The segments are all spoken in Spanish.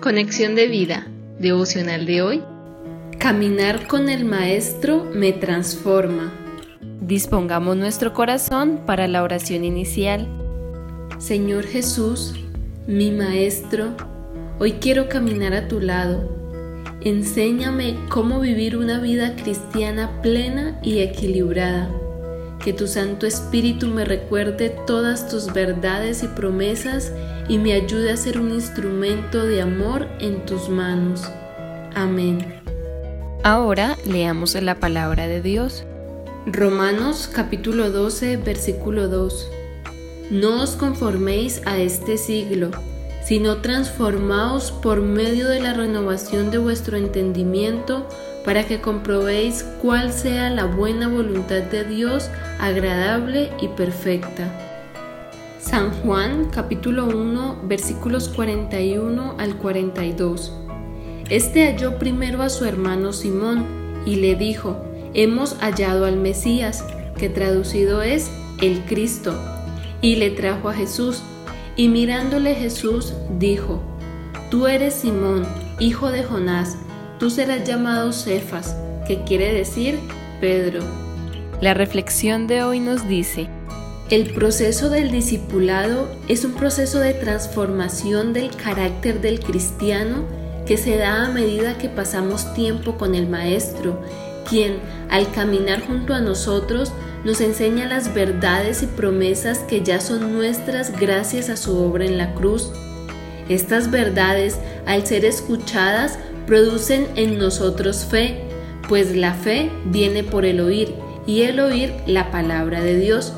Conexión de vida, devocional de hoy. Caminar con el Maestro me transforma. Dispongamos nuestro corazón para la oración inicial. Señor Jesús, mi Maestro, hoy quiero caminar a tu lado. Enséñame cómo vivir una vida cristiana plena y equilibrada. Que tu Santo Espíritu me recuerde todas tus verdades y promesas y me ayude a ser un instrumento de amor en tus manos. Amén. Ahora leamos la palabra de Dios. Romanos capítulo 12 versículo 2. No os conforméis a este siglo, sino transformaos por medio de la renovación de vuestro entendimiento para que comprobéis cuál sea la buena voluntad de Dios, agradable y perfecta. San Juan capítulo 1 versículos 41 al 42. Este halló primero a su hermano Simón y le dijo, Hemos hallado al Mesías, que traducido es el Cristo, y le trajo a Jesús. Y mirándole Jesús dijo, Tú eres Simón, hijo de Jonás, tú serás llamado Cefas, que quiere decir Pedro. La reflexión de hoy nos dice, el proceso del discipulado es un proceso de transformación del carácter del cristiano que se da a medida que pasamos tiempo con el Maestro, quien, al caminar junto a nosotros, nos enseña las verdades y promesas que ya son nuestras gracias a su obra en la cruz. Estas verdades, al ser escuchadas, producen en nosotros fe, pues la fe viene por el oír y el oír la palabra de Dios,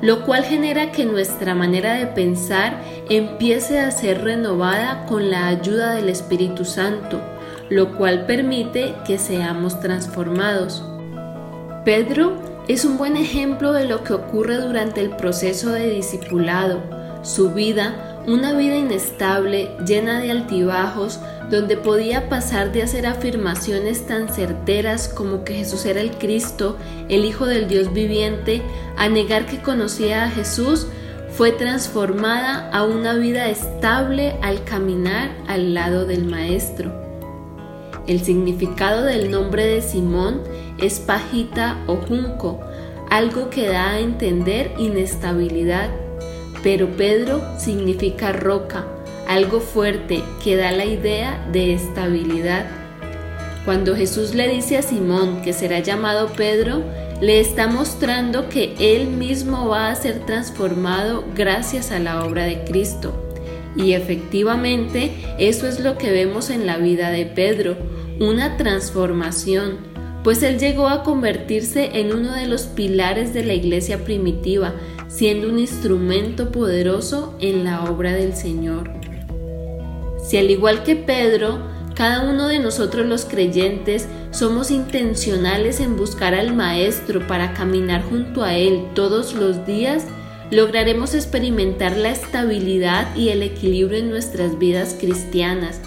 lo cual genera que nuestra manera de pensar empiece a ser renovada con la ayuda del Espíritu Santo, lo cual permite que seamos transformados. Pedro es un buen ejemplo de lo que ocurre durante el proceso de discipulado. Su vida, una vida inestable, llena de altibajos, donde podía pasar de hacer afirmaciones tan certeras como que Jesús era el Cristo, el Hijo del Dios viviente, a negar que conocía a Jesús, fue transformada a una vida estable al caminar al lado del Maestro. El significado del nombre de Simón es pajita o junco, algo que da a entender inestabilidad, pero Pedro significa roca, algo fuerte que da la idea de estabilidad. Cuando Jesús le dice a Simón que será llamado Pedro, le está mostrando que él mismo va a ser transformado gracias a la obra de Cristo. Y efectivamente eso es lo que vemos en la vida de Pedro, una transformación, pues él llegó a convertirse en uno de los pilares de la iglesia primitiva, siendo un instrumento poderoso en la obra del Señor. Si al igual que Pedro, cada uno de nosotros los creyentes somos intencionales en buscar al Maestro para caminar junto a Él todos los días, lograremos experimentar la estabilidad y el equilibrio en nuestras vidas cristianas.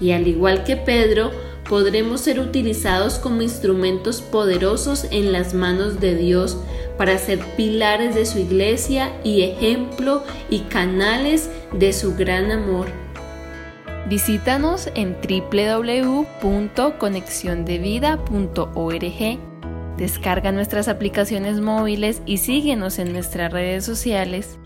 Y al igual que Pedro, podremos ser utilizados como instrumentos poderosos en las manos de Dios para ser pilares de su iglesia y ejemplo y canales de su gran amor. Visítanos en www.conexiondevida.org. Descarga nuestras aplicaciones móviles y síguenos en nuestras redes sociales